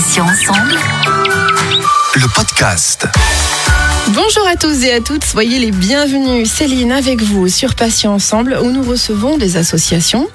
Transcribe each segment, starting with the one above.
Passion ensemble. Le podcast. Bonjour à tous et à toutes, soyez les bienvenus. Céline avec vous sur Patients Ensemble où nous recevons des associations,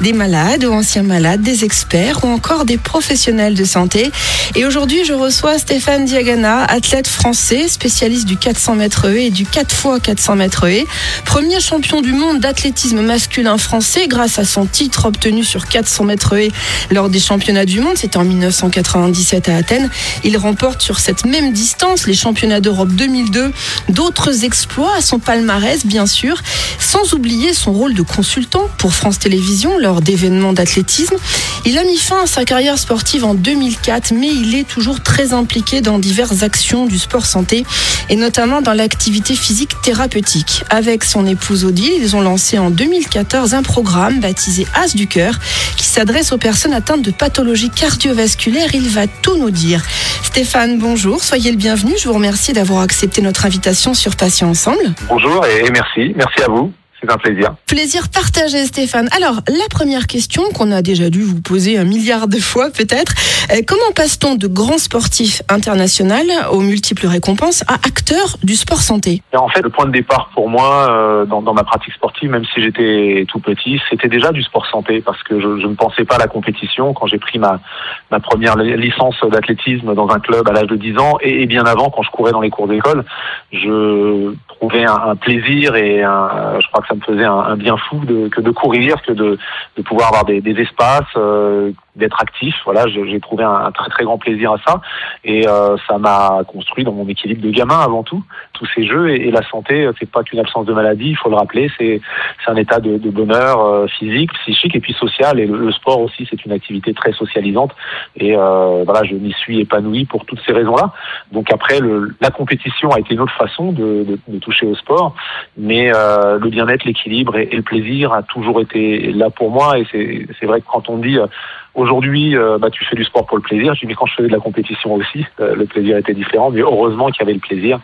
des malades ou anciens malades, des experts ou encore des professionnels de santé. Et aujourd'hui, je reçois Stéphane Diagana, athlète français, spécialiste du 400 mètres haies et du 4 x 400 mètres haies, premier champion du monde d'athlétisme masculin français grâce à son titre obtenu sur 400 mètres haies lors des championnats du monde, c'était en 1997 à Athènes. Il remporte sur cette même distance les championnats d'Europe 2002, d'autres exploits à son palmarès bien sûr, sans oublier son rôle de consultant pour France Télévisions lors d'événements d'athlétisme. Il a mis fin à sa carrière sportive en 2004, mais il est toujours très impliqué dans diverses actions du sport santé et notamment dans l'activité physique thérapeutique. Avec son épouse Odile, ils ont lancé en 2014 un programme baptisé As du cœur qui s'adresse aux personnes atteintes de pathologies cardiovasculaires. Il va tout nous dire. Stéphane, bonjour, soyez le bienvenu. Je vous remercie d'avoir accepté notre invitation sur Patients Ensemble. Bonjour et merci, merci à vous. C'est un plaisir. Plaisir partagé, Stéphane. Alors, la première question qu'on a déjà dû vous poser un milliard de fois peut-être, euh, comment passe-t-on de grand sportif international aux multiples récompenses à acteur du sport santé? Et en fait, le point de départ pour moi euh, dans, dans ma pratique sportive, même si j'étais tout petit, c'était déjà du sport santé parce que je, je ne pensais pas à la compétition quand j'ai pris ma, ma première li- licence d'athlétisme dans un club à l'âge de 10 ans et, et bien avant quand je courais dans les cours d'école, je un plaisir et un, je crois que ça me faisait un, un bien fou de, que de courir, que de, de pouvoir avoir des, des espaces, euh, d'être actif. Voilà, j'ai trouvé un, très très grand plaisir à ça et euh, ça m'a construit dans mon équilibre de gamin avant tout. Tous ces jeux et, et la santé, euh, c'est pas qu'une absence de maladie, il faut le rappeler, c'est c'est un état de, de bonheur euh, physique, psychique et puis social. Et le, le sport aussi, c'est une activité très socialisante. Et euh, voilà, je m'y suis épanoui pour toutes ces raisons-là. Donc après, le, la compétition a été une autre façon de, de, de toucher au sport, mais euh, le bien-être, l'équilibre et, le plaisir a toujours été là pour moi. Et c'est c'est vrai que quand on dit euh, Aujourd'hui, euh, bah, tu fais du sport pour le plaisir. Dis, mais quand je faisais de la compétition aussi, euh, le plaisir était différent. Mais heureusement qu'il y avait le plaisir.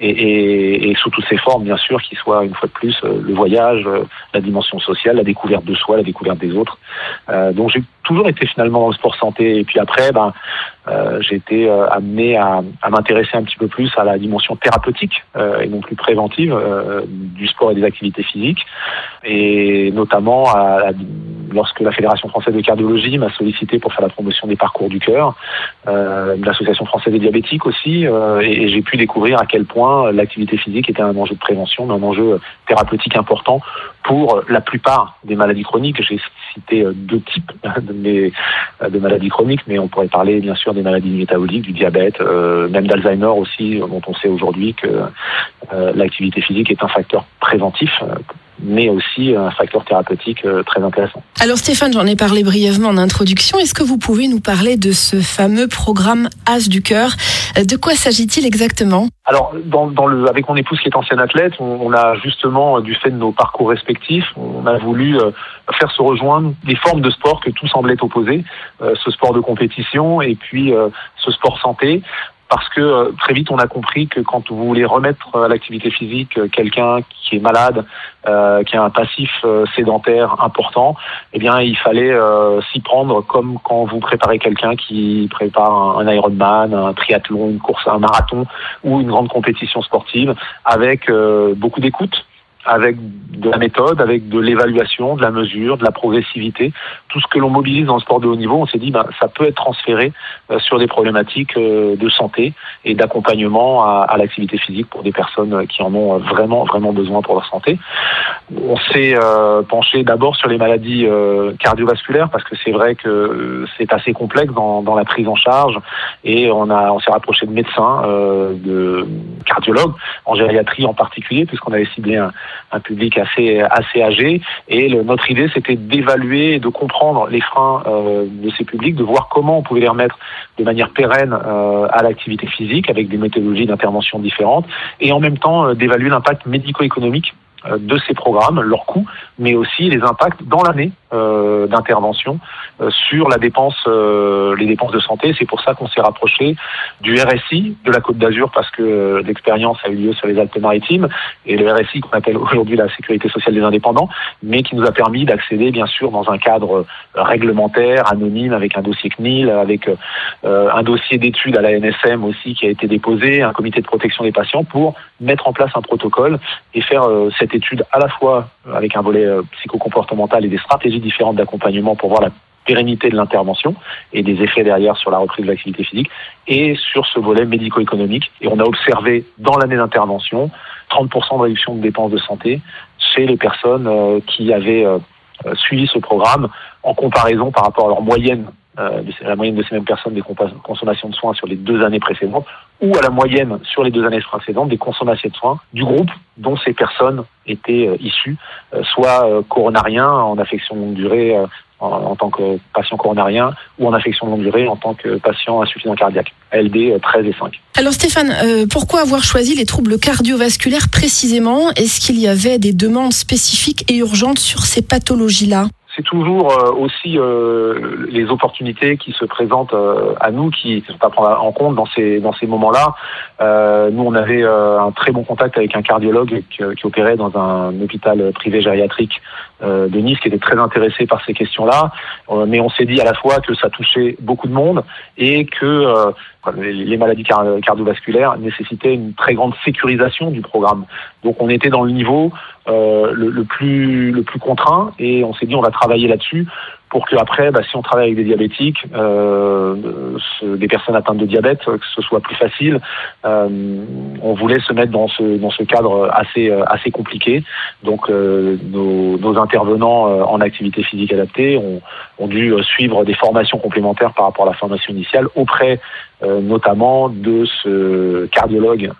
Et, et, et sous toutes ses formes, bien sûr, qu'il soit une fois de plus euh, le voyage, la dimension sociale, la découverte de soi, la découverte des autres. Donc j'ai toujours été finalement dans le sport santé. Et puis après, ben, j'ai été amené à, m'intéresser un petit peu plus à la dimension thérapeutique et non plus préventive du sport et des activités physiques. Et notamment à lorsque la Fédération française de cardiologie m'a sollicité pour faire la promotion des parcours du cœur, euh, l'Association française des diabétiques aussi, euh, et, j'ai pu découvrir à quel point l'activité physique était un enjeu de prévention, mais un enjeu thérapeutique important pour la plupart des maladies chroniques. J'ai cité euh, deux types de, maladies chroniques, mais on pourrait parler bien sûr des maladies métaboliques, du diabète, même d'Alzheimer aussi, dont on sait aujourd'hui que l'activité physique est un facteur préventif, mais aussi un facteur thérapeutique euh, très intéressant. Alors Stéphane, j'en ai parlé brièvement en introduction. Est-ce que vous pouvez nous parler de ce fameux programme As du cœur? Euh, De quoi s'agit-il exactement? Alors, dans, dans le, avec mon épouse qui est ancienne athlète, on, on a justement, euh, du fait de nos parcours respectifs, on a voulu faire se rejoindre des formes de sport que tout semblait opposer, ce sport de compétition et puis ce sport santé. Parce que euh, très vite, on a compris que quand vous voulez remettre à l'activité physique euh, quelqu'un qui est malade, euh, qui a un passif euh, sédentaire important, eh bien, il fallait euh, s'y prendre comme quand vous préparez quelqu'un qui prépare un, un Ironman, un triathlon, une course, un marathon ou une grande compétition sportive, avec euh, beaucoup d'écoute, avec de la méthode, avec de l'évaluation, de la mesure, de la progressivité, tout ce que l'on mobilise dans le sport de haut niveau, on s'est dit ben ça peut être transféré euh, sur des problématiques euh, de santé et d'accompagnement à, l'activité physique pour des personnes euh, qui en ont vraiment vraiment besoin pour leur santé. On s'est penché d'abord sur les maladies cardiovasculaires parce que c'est vrai que c'est assez complexe dans, dans la prise en charge et on on s'est rapproché de médecins, de cardiologues en gériatrie en particulier puisqu'on avait ciblé un, public assez assez âgé. Et notre idée c'était d'évaluer et de comprendre les freins euh, de ces publics, de voir comment on pouvait les remettre de manière pérenne euh, à l'activité physique avec des méthodologies d'intervention différentes et en même temps euh, d'évaluer l'impact médico-économique de ces programmes, leurs coûts, mais aussi les impacts dans l'année euh, d'intervention euh, sur la dépense, les dépenses de santé. C'est pour ça qu'on s'est rapproché du RSI de la Côte d'Azur parce que l'expérience a eu lieu sur les Alpes-Maritimes et le RSI qu'on appelle aujourd'hui la Sécurité sociale des indépendants, mais qui nous a permis d'accéder bien sûr dans un cadre réglementaire, anonyme, avec un dossier CNIL, avec un dossier d'études à la NSM aussi qui a été déposé, un comité de protection des patients pour mettre en place un protocole et faire cette étude à la fois avec un volet euh, psychocomportemental et des stratégies différentes d'accompagnement pour voir la pérennité de l'intervention et des effets derrière sur la reprise de l'activité physique et sur ce volet médico-économique. Et on a observé dans l'année d'intervention 30% de réduction de dépenses de santé chez les personnes euh, qui avaient euh, suivi ce programme en comparaison par rapport à leur moyenne euh, la moyenne de ces mêmes personnes des consommations de soins sur les deux années précédentes, ou à la moyenne sur les deux années précédentes des consommations de soins du groupe dont ces personnes étaient euh, issues, euh, soit coronariens en affection longue durée en, tant que patient coronarien ou en affection longue durée en tant que patient insuffisant cardiaque, ALD 13 et 5. Alors Stéphane, pourquoi avoir choisi les troubles cardiovasculaires précisément? Est-ce qu'il y avait des demandes spécifiques et urgentes sur ces pathologies-là? C'est toujours euh, aussi euh, les opportunités qui se présentent euh, à nous qui sont à prendre en compte dans ces dans ces moments-là. nous, on avait un très bon contact avec un cardiologue qui, qui opérait dans un hôpital privé gériatrique de Nice, qui était très intéressé par ces questions-là. mais on s'est dit à la fois que ça touchait beaucoup de monde et que les maladies cardiovasculaires nécessitaient une très grande sécurisation du programme. Donc on était dans le niveau euh, le, plus le plus contraint et on s'est dit on va travailler là-dessus pour que après, bah, si on travaille avec des diabétiques, euh, des personnes atteintes de diabète, que ce soit plus facile. Euh, on voulait se mettre dans ce dans ce cadre assez assez compliqué. Donc nos, nos, intervenants en activité physique adaptée ont, ont, dû suivre des formations complémentaires par rapport à la formation initiale auprès notamment de ce cardiologue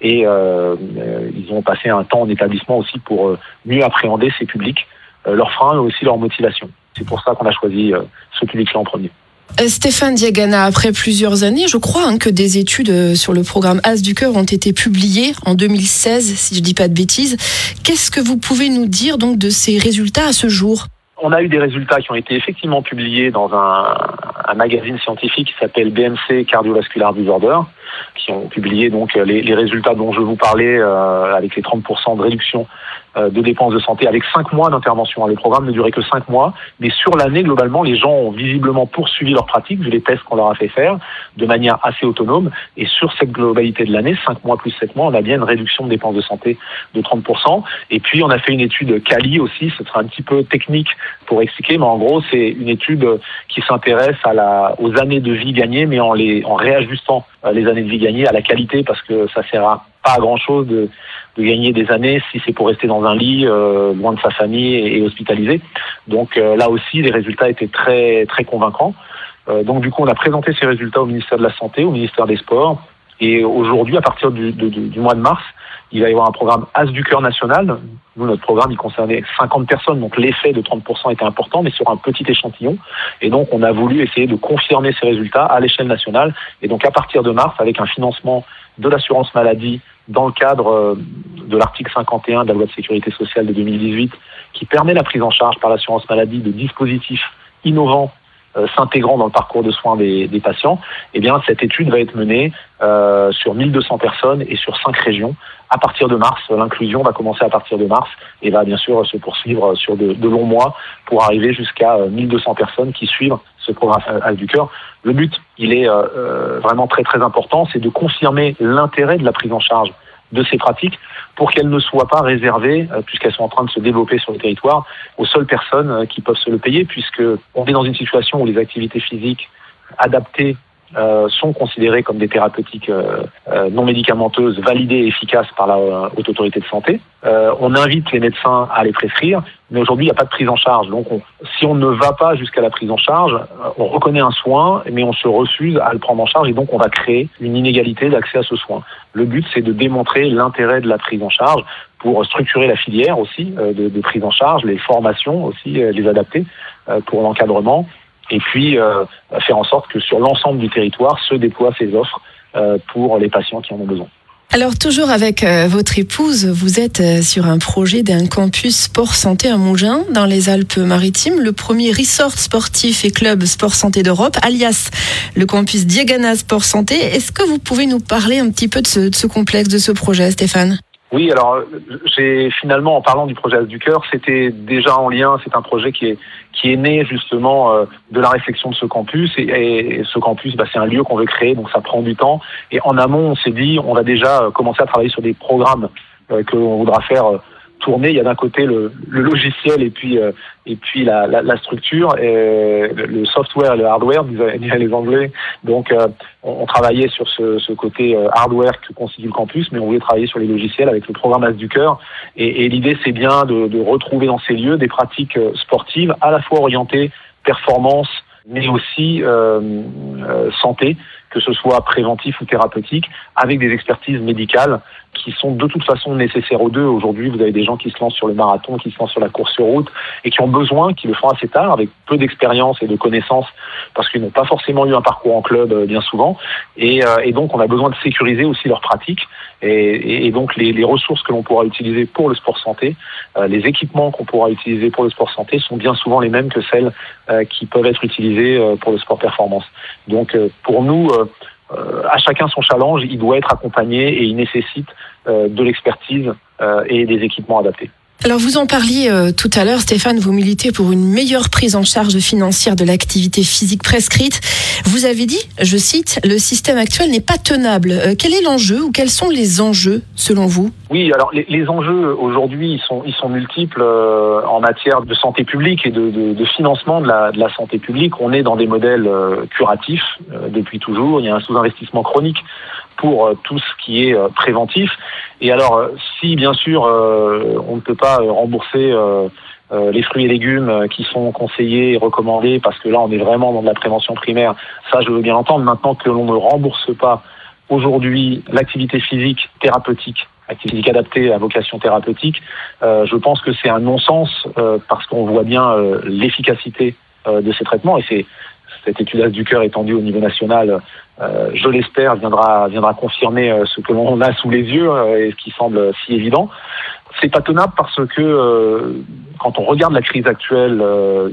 et ils ont passé un temps en établissement aussi pour mieux appréhender ces publics, leurs freins, mais aussi leurs motivations. C'est pour ça qu'on a choisi euh, ce public-là en premier. Euh, Stéphane Diagana, après plusieurs années, je crois hein, que des études euh, sur le programme As du cœur ont été publiées en 2016, si je ne dis pas de bêtises. Qu'est-ce que vous pouvez nous dire donc de ces résultats à ce jour? On a eu des résultats qui ont été effectivement publiés dans un, magazine scientifique qui s'appelle BMC Cardiovascular Disorder, qui ont publié donc les, résultats dont je vous parlais avec les 30% de réduction de dépenses de santé avec cinq mois d'intervention. Le programme ne durait que cinq mois, mais sur l'année, globalement, les gens ont visiblement poursuivi leur pratique, vu les tests qu'on leur a fait faire, de manière assez autonome. Et sur cette globalité de l'année, cinq mois plus sept mois, on a bien une réduction de dépenses de santé de 30%. Et puis, on a fait une étude Cali aussi, ce sera un petit peu technique pour expliquer, mais en gros, c'est une étude qui s'intéresse à la, aux années de vie gagnées, mais en, les, en réajustant euh, les années de vie gagnées à la qualité, parce que ça sert à pas grand chose de, de, gagner des années si c'est pour rester dans un lit euh, loin de sa famille et, hospitalisé. Donc euh, là aussi, les résultats étaient très très convaincants. Euh, donc du coup, on a présenté ces résultats au ministère de la Santé, au ministère des Sports. Et aujourd'hui, à partir du, du, mois de mars, il va y avoir un programme As du cœur national. Nous, notre programme, il concernait 50 personnes, donc l'effet de 30% était important, mais sur un petit échantillon. Et donc, on a voulu essayer de confirmer ces résultats à l'échelle nationale. Et donc, à partir de mars, avec un financement de l'assurance maladie dans le cadre euh, de l'article 51 de la loi de sécurité sociale de 2018 qui permet la prise en charge par l'assurance maladie de dispositifs innovants s'intégrant dans le parcours de soins des, patients, eh bien cette étude va être menée euh, sur 1200 personnes et sur cinq régions. À partir de mars, l'inclusion va commencer à partir de mars et va bien sûr se poursuivre sur de, de longs mois pour arriver jusqu'à 1200 personnes qui suivent ce programme As du cœur. Le but, il est euh, euh, vraiment très très important, c'est de confirmer l'intérêt de la prise en charge de ces pratiques pour qu'elles ne soient pas réservées, euh, puisqu'elles sont en train de se développer sur le territoire, aux seules personnes qui peuvent se le payer, puisque on est dans une situation où les activités physiques adaptées euh, sont considérées comme des thérapeutiques euh, euh, non médicamenteuses validées et efficaces par la haute autorité de santé. on invite les médecins à les prescrire, mais aujourd'hui il n'y a pas de prise en charge. Donc si on ne va pas jusqu'à la prise en charge, on reconnaît un soin, mais on se refuse à le prendre en charge et donc on va créer une inégalité d'accès à ce soin. Le but c'est de démontrer l'intérêt de la prise en charge pour structurer la filière aussi de, de prise en charge, les formations aussi, les adapter pour l'encadrement et puis euh, faire en sorte que sur l'ensemble du territoire se déploient ces offres euh, pour les patients qui en ont besoin. Alors toujours avec euh, votre épouse, vous êtes sur un projet d'un campus sport santé à Mougins dans les Alpes-Maritimes, le premier resort sportif et club sport santé d'Europe, alias le campus Diagana Sport Santé. Est-ce que vous pouvez nous parler un petit peu de ce complexe, de ce projet, Stéphane? Oui, alors j'ai finalement en parlant du projet As du cœur, c'était déjà en lien. C'est un projet qui est qui est né justement euh, de la réflexion de ce campus et, ce campus, bah, c'est un lieu qu'on veut créer, donc ça prend du temps. Et en amont, on s'est dit, on va déjà commencer à travailler sur des programmes euh, que l'on voudra faire euh, tourner. Il y a d'un côté le, le, logiciel et puis euh, et puis la, la, la structure, et le software et le hardware, disent les Anglais. Donc euh, on, on, travaillait sur ce, ce côté euh, hardware que constitue le campus, mais on voulait travailler sur les logiciels avec le programme As du cœur. Et, et l'idée c'est bien de, de retrouver dans ces lieux des pratiques sportives à la fois orientées performance, mais aussi euh, euh, santé, que ce soit préventif ou thérapeutique, avec des expertises médicales qui sont de toute façon nécessaires aux deux. Aujourd'hui, vous avez des gens qui se lancent sur le marathon, qui se lancent sur la course sur route et qui ont besoin, qui le font assez tard, avec peu d'expérience et de connaissances, parce qu'ils n'ont pas forcément eu un parcours en club euh, bien souvent. Et, euh, et, donc, on a besoin de sécuriser aussi leurs pratiques. Et, donc, les, ressources que l'on pourra utiliser pour le sport santé, euh, les équipements qu'on pourra utiliser pour le sport santé sont bien souvent les mêmes que celles qui peuvent être utilisées pour le sport performance. Donc, pour nous, à chacun son challenge, il doit être accompagné et il nécessite euh, de l'expertise euh, et des équipements adaptés. Alors vous en parliez euh, tout à l'heure, Stéphane, vous militez pour une meilleure prise en charge financière de l'activité physique prescrite. Vous avez dit, je cite, le système actuel n'est pas tenable. Euh, quel est l'enjeu ou quels sont les enjeux selon vous? Oui, alors les, les enjeux aujourd'hui, ils sont, ils sont multiples euh, en matière de santé publique et de, de, de financement de la, de la, santé publique. On est dans des modèles euh, curatifs euh, depuis toujours. Il y a un sous-investissement chronique pour euh, tout ce qui est préventif. Et alors, si bien sûr on ne peut pas rembourser les fruits et légumes qui sont conseillés et recommandés, parce que là on est vraiment dans de la prévention primaire, ça je veux bien entendre. Maintenant que l'on ne rembourse pas aujourd'hui l'activité physique thérapeutique activité physique adaptée à vocation thérapeutique, euh, je pense que c'est un non-sens euh, parce qu'on voit bien euh, l'efficacité de ces traitements et c'est cette étude du cœur étendue au niveau national, euh, je l'espère, viendra, viendra confirmer euh, ce que l'on a sous les yeux euh, et ce qui semble si évident. C'est pas tenable parce que quand on regarde la crise actuelle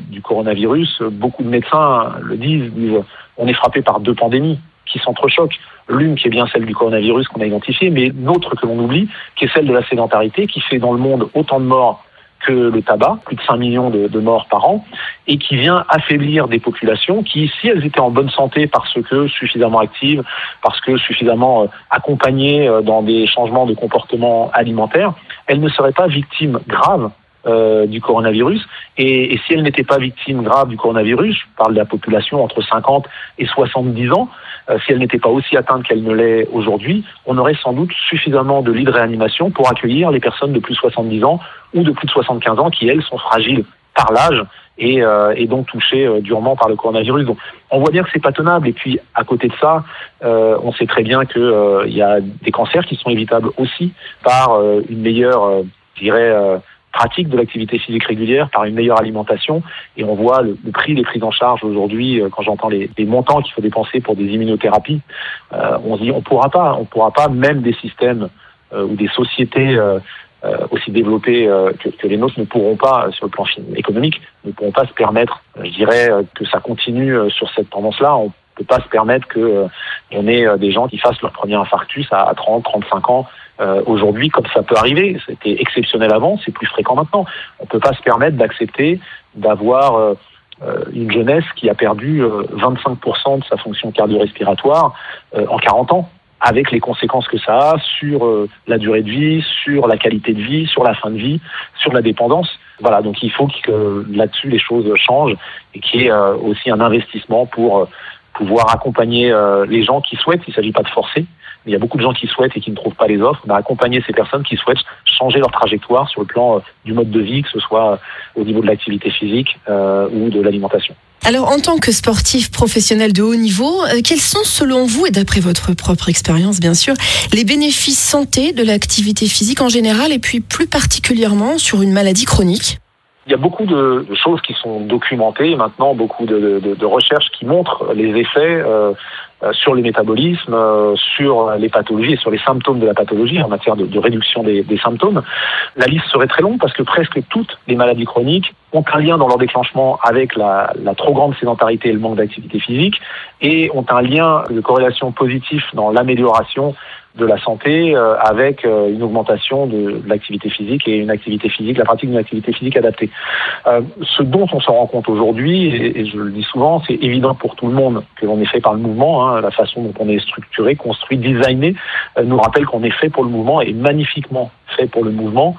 du coronavirus, beaucoup de médecins le disent, disent on est frappé par deux pandémies qui s'entrechoquent. L'une qui est bien celle du coronavirus qu'on a identifiée, mais l'autre que l'on oublie, qui est celle de la sédentarité, qui fait dans le monde autant de morts que le tabac, plus de 5 millions de, morts par an, et qui vient affaiblir des populations qui, si elles étaient en bonne santé parce que suffisamment actives, parce que suffisamment euh, accompagnées euh, dans des changements de comportement alimentaire, elles ne seraient pas victimes graves euh, du coronavirus. Et, si elles n'étaient pas victimes graves du coronavirus, je parle de la population entre 50 et 70 ans, euh, si elle n'était pas aussi atteinte qu'elle ne l'est aujourd'hui, on aurait sans doute suffisamment de lits de réanimation pour accueillir les personnes de plus de 70 ans ou de plus de 75 ans qui, elles, sont fragiles par l'âge et, euh, donc touchées durement par le coronavirus. Donc, on voit bien que c'est pas tenable. Et puis, à côté de ça, on sait très bien qu'il euh, y a des cancers qui sont évitables aussi par une meilleure, je dirais, pratique de l'activité physique régulière par une meilleure alimentation. Et on voit le, prix des prises en charge aujourd'hui, quand j'entends les, montants qu'il faut dépenser pour des immunothérapies, on se dit on pourra pas, on pourra pas, même des systèmes ou des sociétés euh, aussi développés euh, que, que, les nôtres ne pourront pas, euh, sur le plan économique, ne pourront pas se permettre, je dirais, que ça continue sur cette tendance-là. On peut pas se permettre que on ait des gens qui fassent leur premier infarctus à, 30, 35 ans aujourd'hui, comme ça peut arriver. C'était exceptionnel avant, c'est plus fréquent maintenant. On peut pas se permettre d'accepter d'avoir une jeunesse qui a perdu 25% de sa fonction cardio-respiratoire en 40 ans avec les conséquences que ça a sur euh, la durée de vie, sur la qualité de vie, sur la fin de vie, sur la dépendance. Voilà, donc il faut que là-dessus les choses changent et qu'il y ait euh, aussi un investissement pour euh, pouvoir accompagner les gens qui souhaitent. Il ne s'agit pas de forcer, il y a beaucoup de gens qui souhaitent et qui ne trouvent pas les offres. On a accompagné ces personnes qui souhaitent changer leur trajectoire sur le plan du mode de vie, que ce soit au niveau de l'activité physique ou de l'alimentation. Alors, en tant que sportif professionnel de haut niveau, euh, quels sont, selon vous, et d'après votre propre expérience, bien sûr, les bénéfices santé de l'activité physique en général et puis plus particulièrement sur une maladie chronique? Il y a beaucoup de, choses qui sont documentées maintenant, beaucoup de, de, de, recherches qui montrent les effets euh, sur le métabolisme, sur les pathologies et sur les symptômes de la pathologie en matière de, de réduction des, des, symptômes. La liste serait très longue parce que presque toutes les maladies chroniques ont un lien dans leur déclenchement avec la, la trop grande sédentarité et le manque d'activité physique et ont un lien de corrélation positif dans l'amélioration de la santé euh, avec euh, une augmentation de, l'activité physique et une activité physique, la pratique d'une activité physique adaptée. Euh, ce dont on se rend compte aujourd'hui, et, je le dis souvent, c'est évident pour tout le monde que l'on est fait par le mouvement, hein, la façon dont on est structuré, construit, designé, euh, nous rappelle qu'on est fait pour le mouvement et magnifiquement fait pour le mouvement.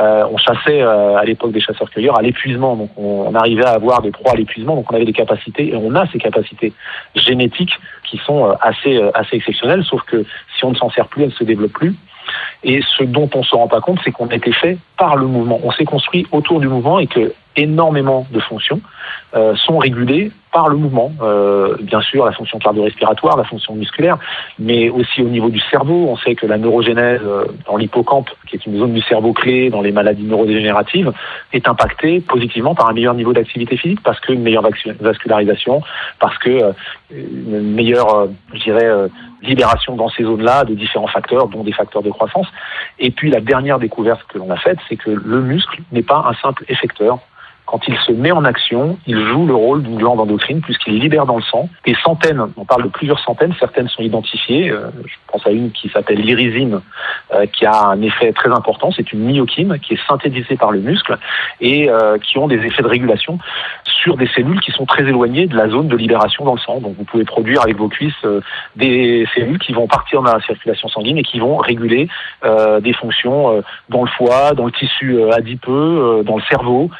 Euh, on chassait euh, à l'époque des chasseurs-cueilleurs à l'épuisement, donc on, on, arrivait à avoir des proies à l'épuisement, donc on avait des capacités et on a ces capacités génétiques qui sont euh, assez assez exceptionnelles, sauf que si on ne s'en sert plus, elles ne se développent plus. Et ce dont on se rend pas compte, c'est qu'on a été fait par le mouvement. On s'est construit autour du mouvement et que énormément de fonctions euh, sont régulées par le mouvement. Euh, bien sûr, la fonction cardio-respiratoire, la fonction musculaire, mais aussi au niveau du cerveau. On sait que la neurogénèse euh, dans l'hippocampe, qui est une zone du cerveau clé dans les maladies neurodégénératives, est impactée positivement par un meilleur niveau d'activité physique, parce qu'une meilleure vascularisation, parce que euh, une meilleure, euh, je dirais, euh, libération dans ces zones-là de différents facteurs, dont des facteurs de croissance. Et puis la dernière découverte que l'on a faite, c'est que le muscle n'est pas un simple effecteur quand il se met en action, il joue le rôle d'une glande endocrine puisqu'il libère dans le sang des centaines, on parle de plusieurs centaines, certaines sont identifiées, euh, je pense à une qui s'appelle l'irisine, euh, qui a un effet très important, c'est une myokine qui est synthétisée par le muscle et euh, qui ont des effets de régulation sur des cellules qui sont très éloignées de la zone de libération dans le sang. Donc vous pouvez produire avec vos cuisses des cellules qui vont partir dans la circulation sanguine et qui vont réguler des fonctions dans le foie, dans le tissu adipeux, dans le cerveau.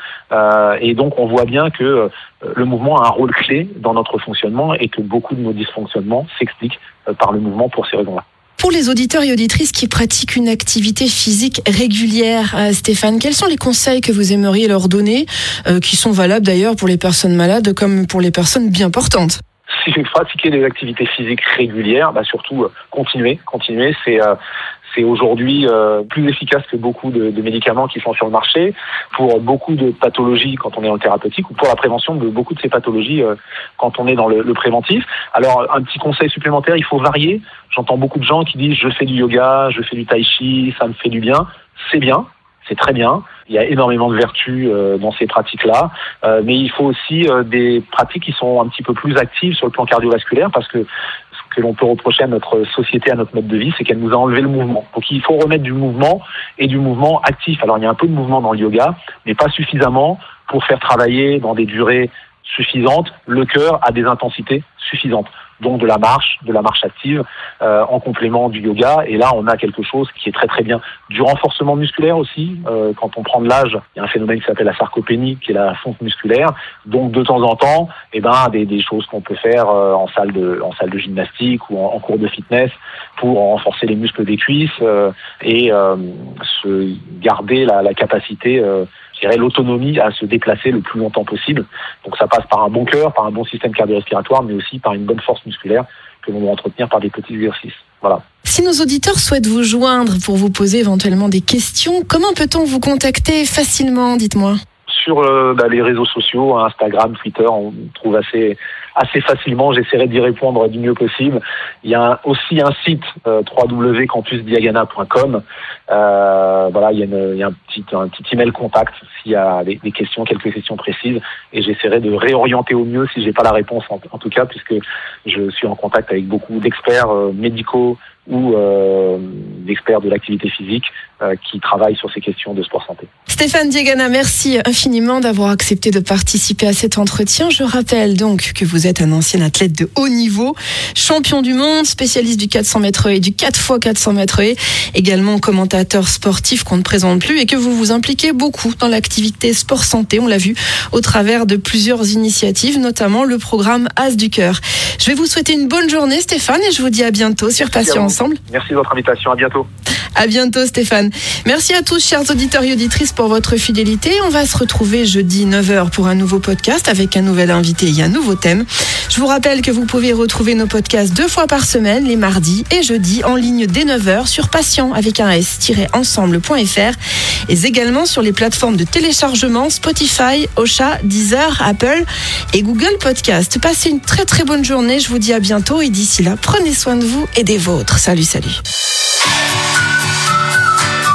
Et donc on voit bien que le mouvement a un rôle clé dans notre fonctionnement et que beaucoup de nos dysfonctionnements s'expliquent par le mouvement pour ces raisons-là. Pour les auditeurs et auditrices qui pratiquent une activité physique régulière, euh, Stéphane, quels sont les conseils que vous aimeriez leur donner, euh, qui sont valables d'ailleurs pour les personnes malades comme pour les personnes bien portantes? Si vous pratiquez des activités physiques régulières, bah surtout euh, continuer, continuer, c'est euh, c'est aujourd'hui euh, plus efficace que beaucoup de, de, médicaments qui sont sur le marché pour beaucoup de pathologies quand on est en thérapeutique ou pour la prévention de beaucoup de ces pathologies euh, quand on est dans le, le, préventif. Alors un petit conseil supplémentaire, il faut varier. J'entends beaucoup de gens qui disent je fais du yoga, je fais du tai chi, ça me fait du bien. C'est bien, c'est très bien. Il y a énormément de vertus euh, dans ces pratiques-là, euh, mais il faut aussi euh, des pratiques qui sont un petit peu plus actives sur le plan cardiovasculaire, parce que que l'on peut reprocher à notre société, à notre mode de vie, c'est qu'elle nous a enlevé le mouvement. Donc il faut remettre du mouvement et du mouvement actif. Alors il y a un peu de mouvement dans le yoga, mais pas suffisamment pour faire travailler dans des durées suffisantes le cœur à des intensités suffisantes donc de la marche, de la marche active euh, en complément du yoga. Et là, on a quelque chose qui est très très bien. Du renforcement musculaire aussi. Euh, quand on prend de l'âge, il y a un phénomène qui s'appelle la sarcopénie, qui est la fonte musculaire. Donc de temps en temps, eh ben des, des choses qu'on peut faire euh, en salle de en salle de gymnastique ou en, cours de fitness pour renforcer les muscles des cuisses et se garder la, la capacité l'autonomie à se déplacer le plus longtemps possible. Donc ça passe par un bon cœur, par un bon système cardio-respiratoire, mais aussi par une bonne force musculaire que l'on doit entretenir par des petits exercices. Voilà. Si nos auditeurs souhaitent vous joindre pour vous poser éventuellement des questions, comment peut-on vous contacter facilement Dites-moi? Sur euh, bah, les réseaux sociaux, Instagram, Twitter, on trouve assez assez facilement. J'essaierai d'y répondre du mieux possible. Il y a aussi un site euh, www.campusdiagana.com. Euh, voilà, il y a, une, il y a un petit un petit email contact s'il y a des, des, questions, quelques questions précises, et j'essaierai de réorienter au mieux si j'ai pas la réponse en, en, tout cas, puisque je suis en contact avec beaucoup d'experts euh, médicaux ou euh, d'experts de l'activité physique euh, qui travaillent sur ces questions de sport santé. Stéphane Diagana, merci infiniment d'avoir accepté de participer à cet entretien. Je rappelle donc que vous êtes un ancien athlète de haut niveau, champion du monde, spécialiste du 400 mètres et du 4 x 400 mètres et également commentateur sportif qu'on ne présente plus et que vous vous impliquez beaucoup dans l'activité sport santé. On l'a vu au travers de plusieurs initiatives, notamment le programme As du cœur. Je vais vous souhaiter une bonne journée Stéphane et je vous dis à bientôt sur Patience. ensemble. Merci de votre invitation. À bientôt. À bientôt Stéphane. Merci à tous chers auditeurs et auditrices pour votre fidélité. On va se retrouver jeudi 9h pour un nouveau podcast avec un nouvel invité et un nouveau thème. Je vous rappelle que vous pouvez retrouver nos podcasts deux fois par semaine, les mardis et jeudis, en ligne dès 9h sur patient avec un s-ensemble.fr et également sur les plateformes de téléchargement Spotify, Ocha, Deezer, Apple et Google Podcast. Passez une très très bonne journée. Je vous dis à bientôt et d'ici là, prenez soin de vous et des vôtres. Salut, salut.